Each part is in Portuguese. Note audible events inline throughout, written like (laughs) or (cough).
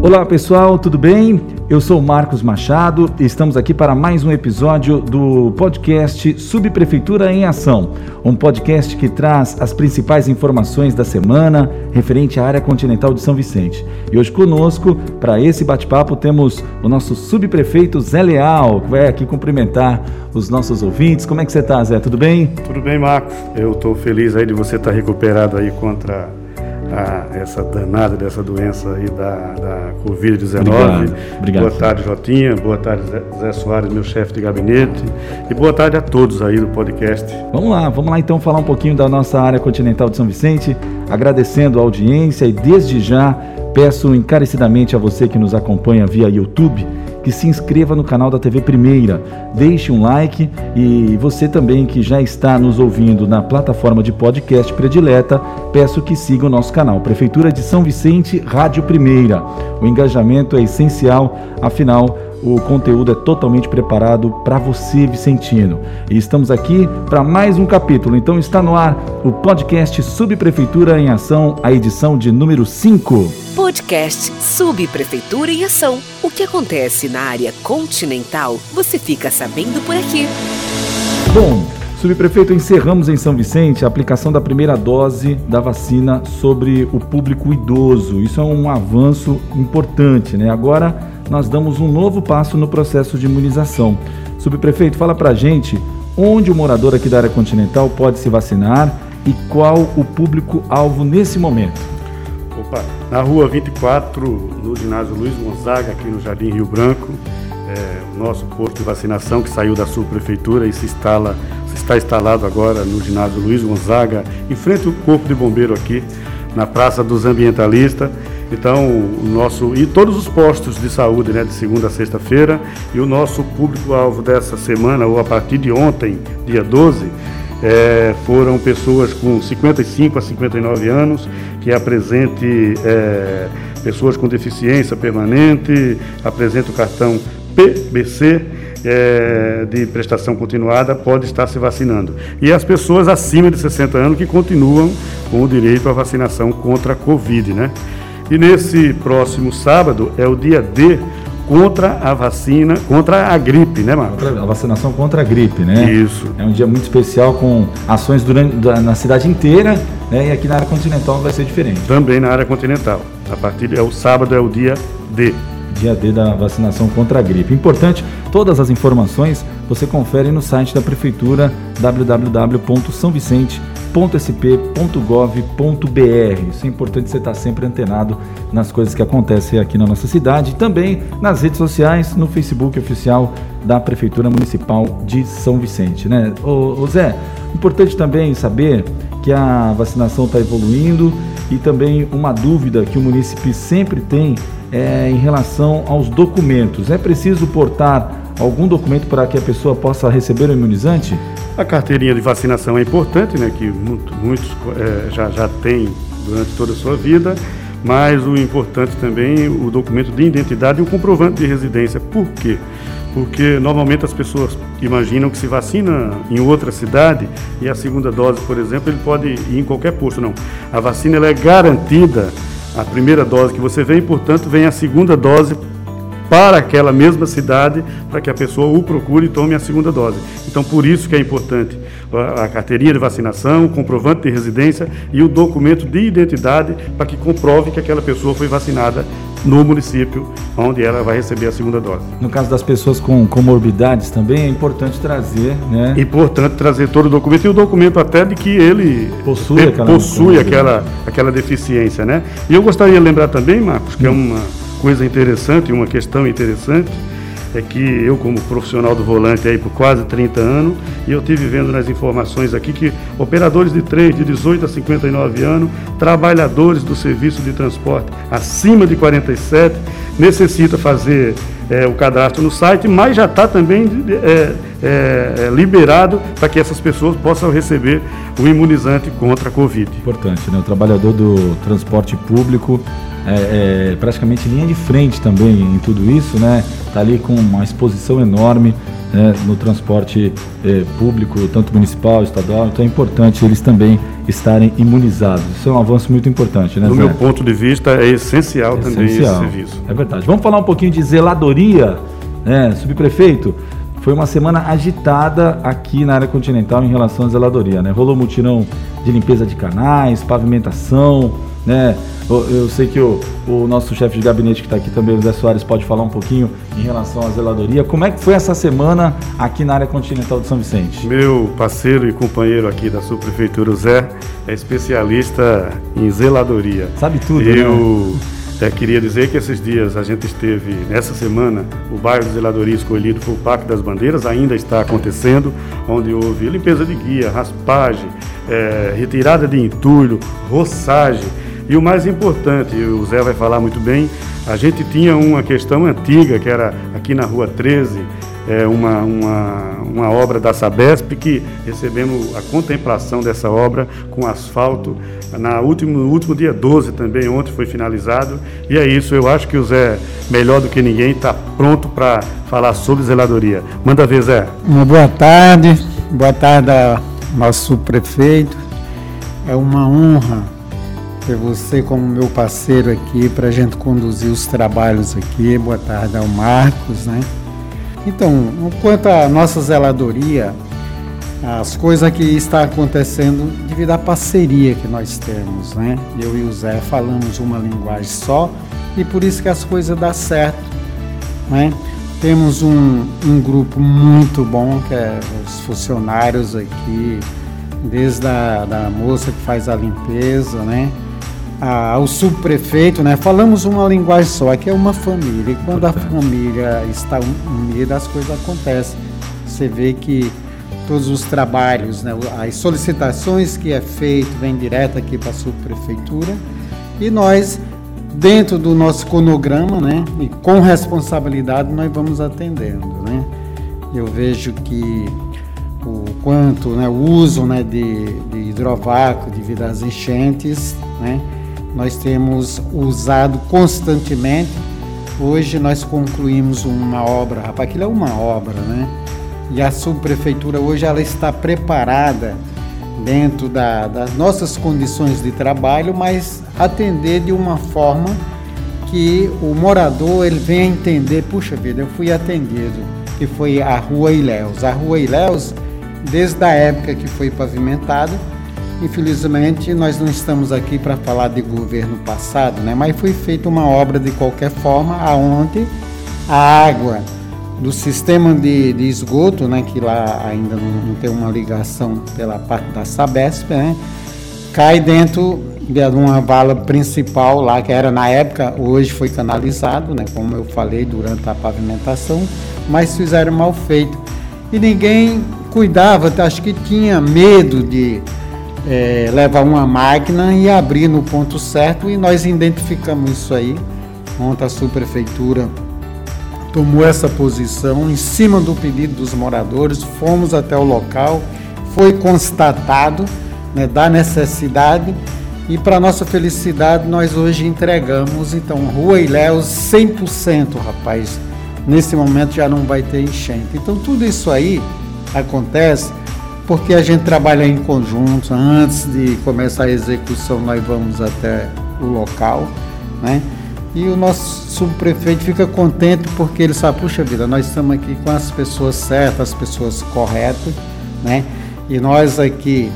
Olá pessoal, tudo bem? Eu sou Marcos Machado e estamos aqui para mais um episódio do podcast Subprefeitura em Ação, um podcast que traz as principais informações da semana referente à área continental de São Vicente. E hoje conosco, para esse bate-papo, temos o nosso subprefeito Zé Leal, que vai aqui cumprimentar os nossos ouvintes. Como é que você está, Zé? Tudo bem? Tudo bem, Marcos. Eu estou feliz aí de você estar tá recuperado aí contra a essa danada dessa doença aí da, da Covid-19. Obrigado. Obrigado. Boa tarde, Jotinha. Boa tarde, Zé Soares, meu chefe de gabinete. E boa tarde a todos aí do podcast. Vamos lá, vamos lá então falar um pouquinho da nossa área continental de São Vicente, agradecendo a audiência e desde já peço encarecidamente a você que nos acompanha via YouTube que se inscreva no canal da TV Primeira, deixe um like e você também que já está nos ouvindo na plataforma de podcast predileta, peço que siga o nosso canal Prefeitura de São Vicente, Rádio Primeira. O engajamento é essencial, afinal, o conteúdo é totalmente preparado para você, Vicentino. E estamos aqui para mais um capítulo. Então está no ar o podcast Subprefeitura em Ação, a edição de número 5. Podcast Subprefeitura em Ação. O que acontece na área continental, você fica sabendo por aqui. Bom, Subprefeito, encerramos em São Vicente a aplicação da primeira dose da vacina sobre o público idoso. Isso é um avanço importante, né? Agora nós damos um novo passo no processo de imunização. Subprefeito, fala pra gente onde o morador aqui da área continental pode se vacinar e qual o público-alvo nesse momento. Opa, na rua 24, no ginásio Luiz Gonzaga, aqui no Jardim Rio Branco, é, o nosso posto de vacinação que saiu da subprefeitura e se instala está instalado agora no ginásio Luiz Gonzaga, em frente ao Corpo de Bombeiro aqui, na Praça dos Ambientalistas. Então, o nosso e todos os postos de saúde, né, de segunda a sexta-feira, e o nosso público-alvo dessa semana, ou a partir de ontem, dia 12, é, foram pessoas com 55 a 59 anos, que apresente é, pessoas com deficiência permanente, apresenta o cartão PBC é, de prestação continuada pode estar se vacinando. E as pessoas acima de 60 anos que continuam com o direito à vacinação contra a Covid, né? E nesse próximo sábado é o dia D contra a vacina, contra a gripe, né, Marcos? A vacinação contra a gripe, né? Isso. É um dia muito especial com ações durante, na cidade inteira, né? E aqui na área continental vai ser diferente. Também na área continental. A partir é o sábado é o dia D dia D da vacinação contra a gripe. Importante, todas as informações você confere no site da Prefeitura www.sãovicente.sp.gov.br. Isso é importante você estar sempre antenado nas coisas que acontecem aqui na nossa cidade também nas redes sociais, no Facebook oficial da Prefeitura Municipal de São Vicente. Né? Ô, ô Zé, importante também saber que a vacinação está evoluindo e também uma dúvida que o município sempre tem é, em relação aos documentos. É preciso portar algum documento para que a pessoa possa receber o imunizante? A carteirinha de vacinação é importante, né, que muitos é, já, já têm durante toda a sua vida, mas o importante também o documento de identidade e o comprovante de residência. Por quê? Porque normalmente as pessoas imaginam que se vacina em outra cidade e a segunda dose, por exemplo, ele pode ir em qualquer posto. Não. A vacina ela é garantida a primeira dose que você vem, portanto, vem a segunda dose para aquela mesma cidade, para que a pessoa o procure e tome a segunda dose. Então, por isso que é importante a carteirinha de vacinação, o comprovante de residência e o documento de identidade para que comprove que aquela pessoa foi vacinada no município onde ela vai receber a segunda dose. No caso das pessoas com comorbidades também é importante trazer, né? Importante trazer todo o documento e o documento até de que ele possui, aquela, possui aquela, aquela deficiência, né? E eu gostaria de lembrar também, Marcos, que hum. é uma coisa interessante, uma questão interessante, é que eu, como profissional do volante aí por quase 30 anos, e eu tive vendo nas informações aqui que operadores de trem de 18 a 59 anos, trabalhadores do serviço de transporte acima de 47, necessita fazer é, o cadastro no site, mas já está também é, é, liberado para que essas pessoas possam receber o imunizante contra a Covid. Importante, né? O trabalhador do transporte público é, é, praticamente linha de frente também em tudo isso, né? Está ali com uma exposição enorme né, no transporte é, público, tanto municipal, estadual. Então é importante eles também estarem imunizados. Isso é um avanço muito importante, né? Do Zé? meu ponto de vista, é essencial, é também essencial. esse serviço. É verdade. Vamos falar um pouquinho de zeladoria, né, subprefeito? Foi uma semana agitada aqui na área continental em relação à zeladoria, né? Rolou mutirão de limpeza de canais, pavimentação, né? Eu, sei que o, o nosso chefe de gabinete que está aqui também, o Zé Soares, pode falar um pouquinho em relação à zeladoria. Como é que foi essa semana aqui na área continental de São Vicente? Meu parceiro e companheiro aqui da subprefeitura, o Zé, é especialista em zeladoria. Sabe tudo, Eu... Né? É, queria dizer que esses dias a gente esteve, nessa semana, o bairro de Zeladoria escolhido foi o Parque das Bandeiras, ainda está acontecendo, onde houve limpeza de guia, raspagem, é, retirada de entulho, roçagem. E o mais importante, o Zé vai falar muito bem, a gente tinha uma questão antiga, que era aqui na Rua 13, é, uma, uma, uma obra da Sabesp, que recebemos a contemplação dessa obra com asfalto na último, no último dia 12 também, ontem foi finalizado. E é isso, eu acho que o Zé, melhor do que ninguém, está pronto para falar sobre zeladoria. Manda ver, Zé. Uma boa tarde, boa tarde ao nosso prefeito. É uma honra ter você como meu parceiro aqui para a gente conduzir os trabalhos aqui. Boa tarde ao Marcos, né? Então, quanto à nossa zeladoria, as coisas que está acontecendo devido à parceria que nós temos, né? Eu e o Zé falamos uma linguagem só e por isso que as coisas dão certo, né? Temos um, um grupo muito bom que é os funcionários aqui, desde a da moça que faz a limpeza, né? Ao subprefeito, né? Falamos uma linguagem só, aqui é uma família. E quando a família está unida, as coisas acontecem. Você vê que todos os trabalhos, né? as solicitações que é feito vem direto aqui para a subprefeitura e nós dentro do nosso cronograma, né, e com responsabilidade nós vamos atendendo, né? Eu vejo que o quanto, né, o uso, né, de, de hidrovácuo devido às enchentes, né, nós temos usado constantemente. Hoje nós concluímos uma obra, rapaz, aquilo é uma obra, né? E a subprefeitura hoje ela está preparada dentro da, das nossas condições de trabalho, mas atender de uma forma que o morador ele venha entender, puxa vida, eu fui atendido, que foi a Rua Ilhéus. A Rua Ilhéus, desde a época que foi pavimentada, Infelizmente, nós não estamos aqui para falar de governo passado, né? mas foi feita uma obra de qualquer forma, aonde a água do sistema de, de esgoto, né, que lá ainda não, não, tem uma ligação pela parte da Sabesp, né, cai dentro de uma vala principal lá, que era na época, hoje foi canalizado, né, como eu falei durante a pavimentação, mas fizeram mal feito. E ninguém cuidava, acho que tinha medo de é, levar uma máquina e abrir no ponto certo e nós identificamos isso aí. Ontem a subprefeitura tomou essa posição em cima do pedido dos moradores, fomos até o local, foi constatado né, da necessidade e para nossa felicidade nós hoje entregamos então Rua Ilhéus 100%, rapaz. Nesse momento já não vai ter enchente. Então tudo isso aí acontece porque a gente trabalha em conjunto. Antes de começar a execução, nós vamos até o local, né? E o nosso subprefeito fica contente porque ele sabe, puxa vida, nós estamos aqui com as pessoas certas, as pessoas corretas, né? E nós aqui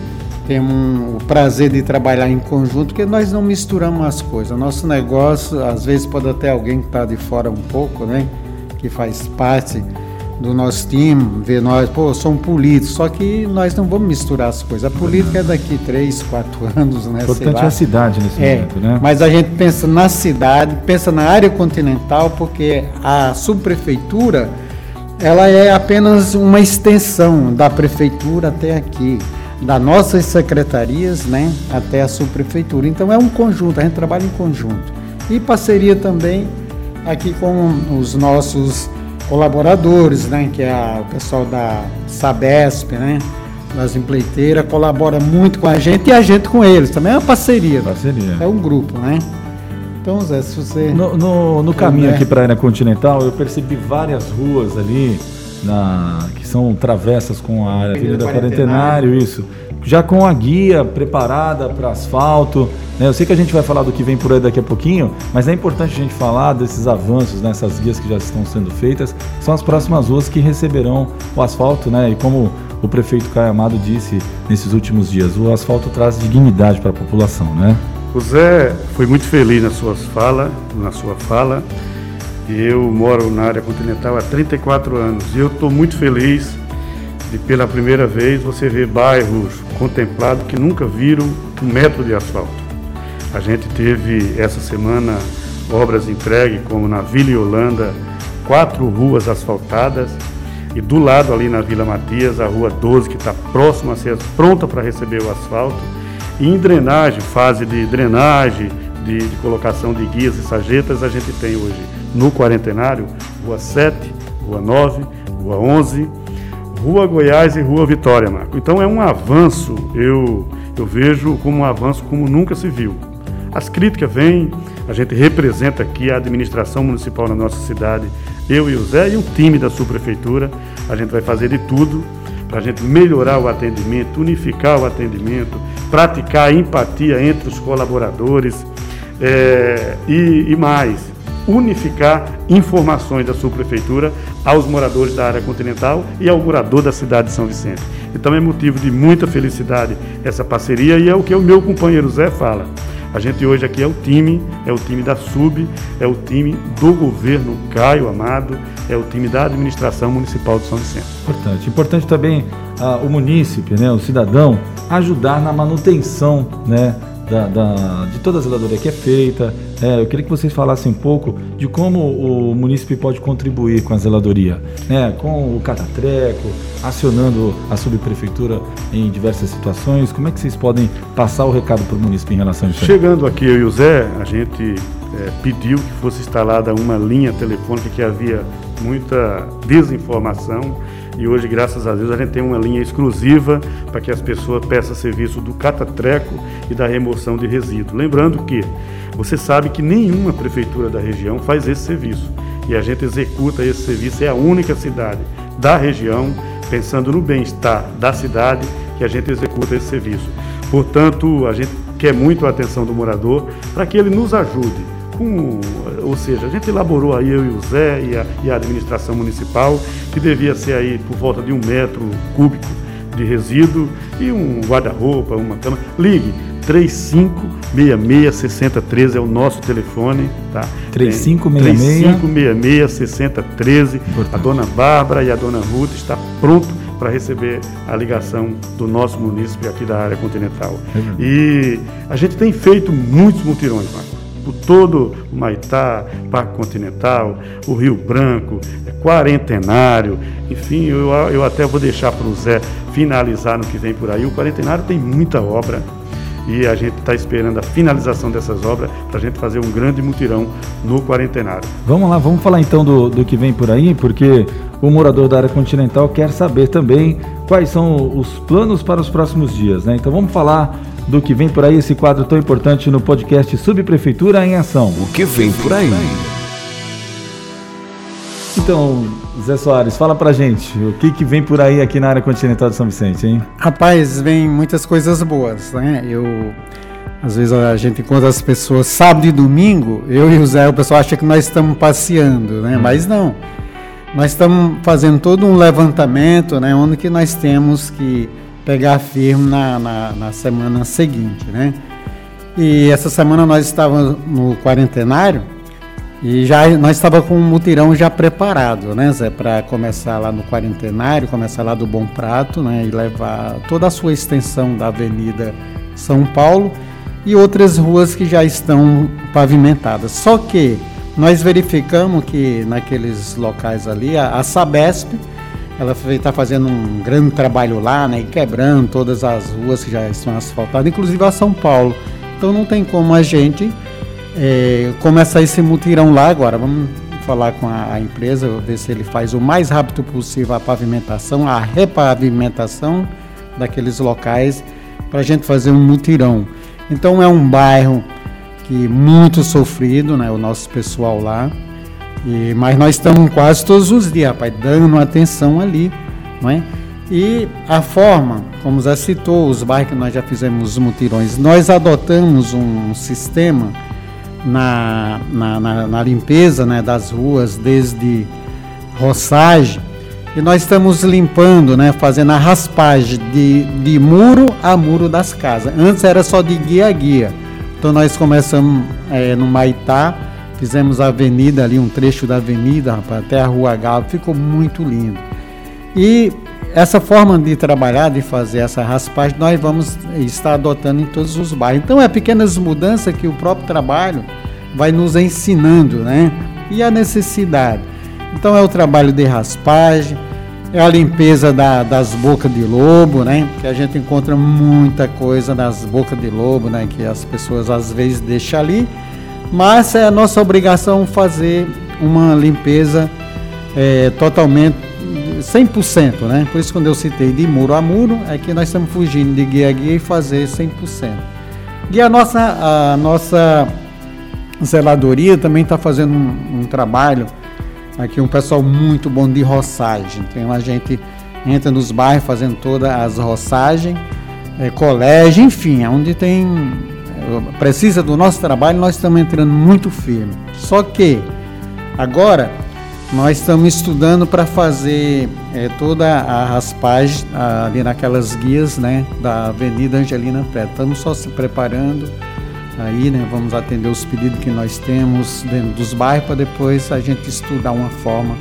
temos o prazer de trabalhar em conjunto, porque nós não misturamos as coisas. Nosso negócio, às vezes, pode até alguém que está de fora um pouco, né? Que faz parte do nosso time, ver nós, pô, sou um político, só que nós não vamos misturar as coisas. A política é daqui três, quatro (laughs) anos, né? Importante é a cidade nesse é, momento, né? Mas a gente pensa na cidade, pensa na área continental, porque a subprefeitura ela é apenas uma extensão da prefeitura até aqui, das nossas secretarias, né, até a subprefeitura. Então é um conjunto, a gente trabalha em conjunto. E parceria também aqui com os nossos colaboradores, né, que é o pessoal da Sabesp, né, das empreiteiras, colabora muito com a gente e a gente com eles. Também é uma parceria. Parceria. É um grupo, né? Então, Zé, se você. No, no, no caminho aqui para a área continental, eu percebi várias ruas ali na, que são travessas com a área Avenida Quarentenário, isso. Já com a guia preparada para asfalto. Né? Eu sei que a gente vai falar do que vem por aí daqui a pouquinho, mas é importante a gente falar desses avanços nessas guias que já estão sendo feitas. São as próximas ruas que receberão o asfalto, né? E como o prefeito Caio Amado disse nesses últimos dias, o asfalto traz dignidade para a população, né? O Zé foi muito feliz nas suas fala, na sua fala. Eu moro na área continental há 34 anos e eu estou muito feliz de pela primeira vez você ver bairros contemplados que nunca viram um metro de asfalto. A gente teve essa semana obras entregues, como na Vila Holanda, quatro ruas asfaltadas e do lado ali na Vila Matias, a rua 12, que está próxima a ser pronta para receber o asfalto e em drenagem, fase de drenagem, de, de, colocação de guias e sarjetas, a gente tem hoje no Quarentenário, Rua 7, Rua 9, Rua 11, Rua Goiás e Rua Vitória, Marco. Então é um avanço, eu, eu vejo como um avanço como nunca se viu. As críticas vêm, a gente representa aqui a administração municipal na nossa cidade, eu e o Zé e o time da subprefeitura, a gente vai fazer de tudo para a gente melhorar o atendimento, unificar o atendimento, praticar a empatia entre os colaboradores é, e, e mais, unificar informações da subprefeitura aos moradores da área continental e ao morador da cidade de São Vicente. Então é motivo de muita felicidade essa parceria e é o que o meu companheiro Zé fala. A gente hoje aqui é o time, é o time da SUB, é o time do governo Caio Amado, é o time da administração municipal de São Vicente. Importante. Importante também ah, o munícipe, né, o cidadão, ajudar na manutenção né, da, da, de toda a zeladoria que é feita. É, eu queria que vocês falassem um pouco de como o município pode contribuir com a zeladoria, né, com o catatreco, acionando a subprefeitura em diversas situações. Como é que vocês podem passar o recado para o município em relação a isso? Chegando aqui eu e o Zé, a gente é, pediu que fosse instalada uma linha telefônica que havia muita desinformação e hoje, graças a Deus, a gente tem uma linha exclusiva para que as pessoas peçam serviço do catatreco e da remoção de resíduos. Lembrando que você sabe que nenhuma prefeitura da região faz esse serviço e a gente executa esse serviço, é a única cidade da região, pensando no bem-estar da cidade, que a gente executa esse serviço. Portanto, a gente quer muito a atenção do morador para que ele nos ajude com, ou seja, a gente elaborou aí eu e o Zé e a, e a administração municipal, que devia ser aí por volta de um metro cúbico de resíduo e um guarda-roupa, uma cama. Ligue 3566-6013 é o nosso telefone, tá? 3566-6013. A dona Bárbara e a dona Ruth está pronto para receber a ligação do nosso município aqui da área continental. É e a gente tem feito muitos mutirões, Marcos por todo o Maitá, Parque Continental, o Rio Branco, é Quarentenário, enfim, eu, eu até vou deixar para o Zé finalizar no que vem por aí. O Quarentenário tem muita obra e a gente está esperando a finalização dessas obras para a gente fazer um grande mutirão no Quarentenário. Vamos lá, vamos falar então do, do que vem por aí, porque o morador da área continental quer saber também quais são os planos para os próximos dias, né? Então vamos falar do que vem por aí, esse quadro tão importante no podcast Subprefeitura em Ação. O que vem por aí? Então, Zé Soares, fala pra gente, o que, que vem por aí aqui na área continental de São Vicente, hein? Rapaz, vem muitas coisas boas, né? Eu, às vezes a gente encontra as pessoas sábado e domingo, eu e o Zé, o pessoal acha que nós estamos passeando, né? Hum. Mas não. Nós estamos fazendo todo um levantamento, né? Onde que nós temos que pegar firme na, na, na, semana seguinte, né? E essa semana nós estávamos no quarentenário e já nós estávamos com um mutirão já preparado, né, Zé, para começar lá no quarentenário, começar lá do Bom Prato, né, e levar toda a sua extensão da Avenida São Paulo e outras ruas que já estão pavimentadas. Só que nós verificamos que naqueles locais ali a, a Sabesp ela está fazendo um grande trabalho lá, né? Quebrando todas as ruas que já estão asfaltadas, inclusive a São Paulo. Então não tem como a gente é, começar esse mutirão lá agora. Vamos falar com a, a, empresa, ver se ele faz o mais rápido possível a pavimentação, a repavimentação daqueles locais para a gente fazer um mutirão. Então é um bairro aqui muito sofrido, né, o nosso pessoal lá. E, mas nós estamos quase todos os dias, rapaz, dando atenção ali, não é? E a forma, como já citou, os bairros que nós já fizemos os mutirões, nós adotamos um sistema na, na, na, na limpeza né, das ruas, desde roçagem, e nós estamos limpando, né, fazendo a raspagem de, de muro a muro das casas. Antes era só de guia a guia. Então nós começamos é, no Maitá, fizemos a avenida ali, um trecho da avenida, rapaz, até a Rua Galo, ficou muito lindo. E essa forma de trabalhar, de fazer essa raspagem, nós vamos estar adotando em todos os bairros. Então é pequenas mudanças que o próprio trabalho vai nos ensinando, né? E a necessidade. Então é o trabalho de raspagem, é a limpeza da, das bocas de lobo, né? Que a gente encontra muita coisa nas bocas de lobo, né? Que as pessoas às vezes deixam ali, mas é a nossa obrigação fazer uma limpeza é, totalmente 100%, né? Por isso quando eu citei de muro a muro, é que nós estamos fugindo de guia a guia e fazer 100%. E a nossa, a nossa zeladoria também está fazendo um, um trabalho Aqui um pessoal muito bom de roçagem. Então a gente entra nos bairros fazendo todas as roçagens, é, colégio, enfim, onde tem precisa do nosso trabalho, nós estamos entrando muito firme. Só que agora nós estamos estudando para fazer é, toda a raspagem ali naquelas guias né, da Avenida Angelina Preto. Estamos só se preparando aí, né? Vamos atender os pedidos que nós temos dentro dos bairros para depois a gente estudar uma forma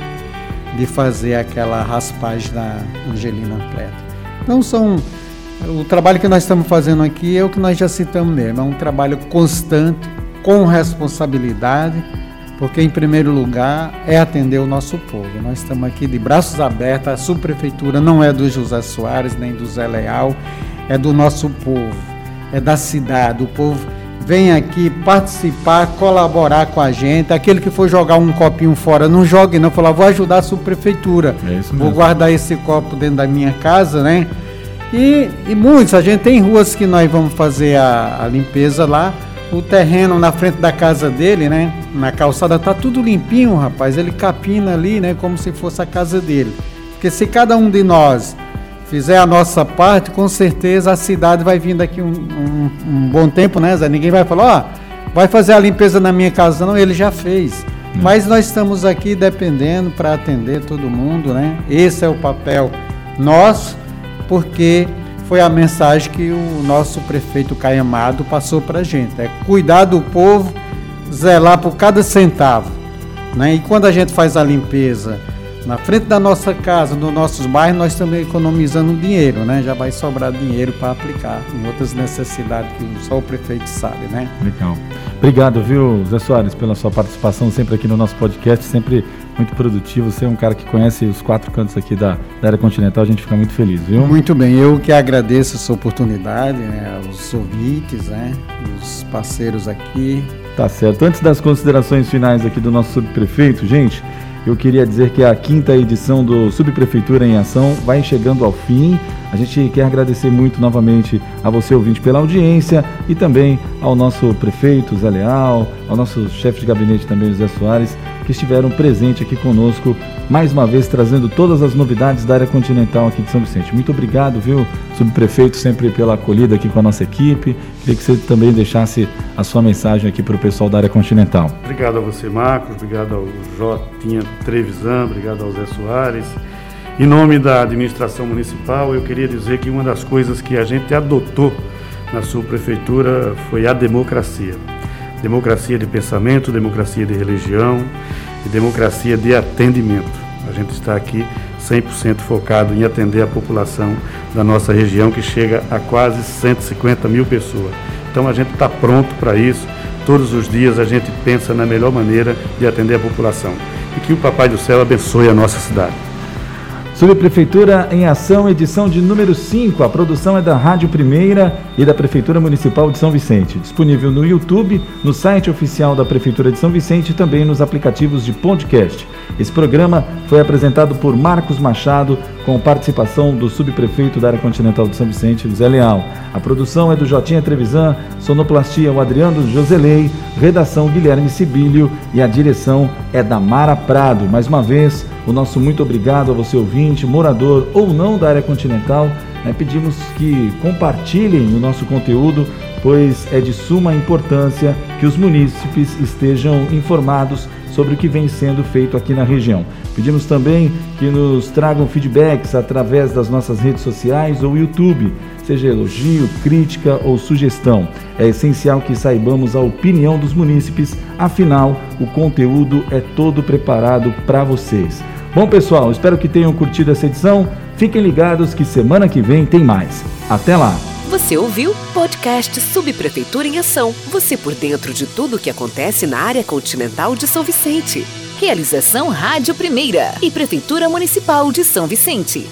de fazer aquela raspagem da Angelina Preta. Então são o trabalho que nós estamos fazendo aqui é o que nós já citamos mesmo, é um trabalho constante, com responsabilidade, porque em primeiro lugar é atender o nosso povo. Nós estamos aqui de braços abertos, a subprefeitura não é do José Soares nem do Zé Leal, é do nosso povo, é da cidade, o povo vem aqui participar, colaborar com a gente. Aquele que for jogar um copinho fora, não jogue não. Falar, vou ajudar a subprefeitura. É vou guardar esse copo dentro da minha casa, né? E, e muitos, a gente tem ruas que nós vamos fazer a, a limpeza lá. O terreno na frente da casa dele, né? Na calçada tá tudo limpinho, rapaz. Ele capina ali, né? Como se fosse a casa dele. Porque se cada um de nós fizer a nossa parte, com certeza a cidade vai vir daqui um, um, um bom tempo, né, Zé? Ninguém vai falar, ó, oh, vai fazer a limpeza na minha casa, não, ele já fez. Hum. Mas nós estamos aqui dependendo para atender todo mundo, né? Esse é o papel nosso, porque foi a mensagem que o nosso prefeito Caio Amado passou para a gente. É cuidar do povo, zelar por cada centavo. Né? E quando a gente faz a limpeza na frente da nossa casa, nos nossos bairros, nós estamos economizando dinheiro, né? Já vai sobrar dinheiro para aplicar em outras necessidades que só o prefeito sabe, né? Legal. Obrigado, viu, Zé Soares, pela sua participação sempre aqui no nosso podcast, sempre muito produtivo. Você é um cara que conhece os quatro cantos aqui da, da área continental, a gente fica muito feliz, viu? Muito bem, eu que agradeço essa oportunidade, né, os ouvintes, né, os parceiros aqui. Tá certo. Antes das considerações finais aqui do nosso subprefeito, gente, eu queria dizer que a quinta edição do Subprefeitura em Ação vai chegando ao fim. A gente quer agradecer muito novamente a você, ouvinte, pela audiência e também ao nosso prefeito Zé Leal, ao nosso chefe de gabinete também, José Soares, que estiveram presentes aqui conosco, mais uma vez trazendo todas as novidades da área continental aqui de São Vicente. Muito obrigado, viu, subprefeito, sempre pela acolhida aqui com a nossa equipe. Queria que você também deixasse a sua mensagem aqui para o pessoal da área continental. Obrigado a você, Marcos, obrigado ao Jotinha Trevisan, obrigado ao Zé Soares. Em nome da administração municipal, eu queria dizer que uma das coisas que a gente adotou na sua prefeitura foi a democracia democracia de pensamento, democracia de religião e democracia de atendimento. A gente está aqui 100% focado em atender a população da nossa região, que chega a quase 150 mil pessoas. Então a gente está pronto para isso. Todos os dias a gente pensa na melhor maneira de atender a população. E que o Papai do Céu abençoe a nossa cidade. Subprefeitura em Ação, edição de número 5. A produção é da Rádio Primeira e da Prefeitura Municipal de São Vicente. Disponível no YouTube, no site oficial da Prefeitura de São Vicente e também nos aplicativos de podcast. Esse programa foi apresentado por Marcos Machado, com participação do subprefeito da área continental de São Vicente, José Leal. A produção é do Jotinha Trevisan, sonoplastia o Adriano Joselei, redação Guilherme Sibílio e a direção é da Mara Prado. Mais uma vez, o nosso muito obrigado a você ouvinte, morador ou não da área continental. Né, pedimos que compartilhem o nosso conteúdo pois é de suma importância que os munícipes estejam informados sobre o que vem sendo feito aqui na região. Pedimos também que nos tragam feedbacks através das nossas redes sociais ou YouTube, seja elogio, crítica ou sugestão. É essencial que saibamos a opinião dos munícipes, afinal, o conteúdo é todo preparado para vocês. Bom, pessoal, espero que tenham curtido essa edição. Fiquem ligados que semana que vem tem mais. Até lá! Você ouviu podcast Subprefeitura em Ação. Você por dentro de tudo o que acontece na área continental de São Vicente. Realização Rádio Primeira e Prefeitura Municipal de São Vicente.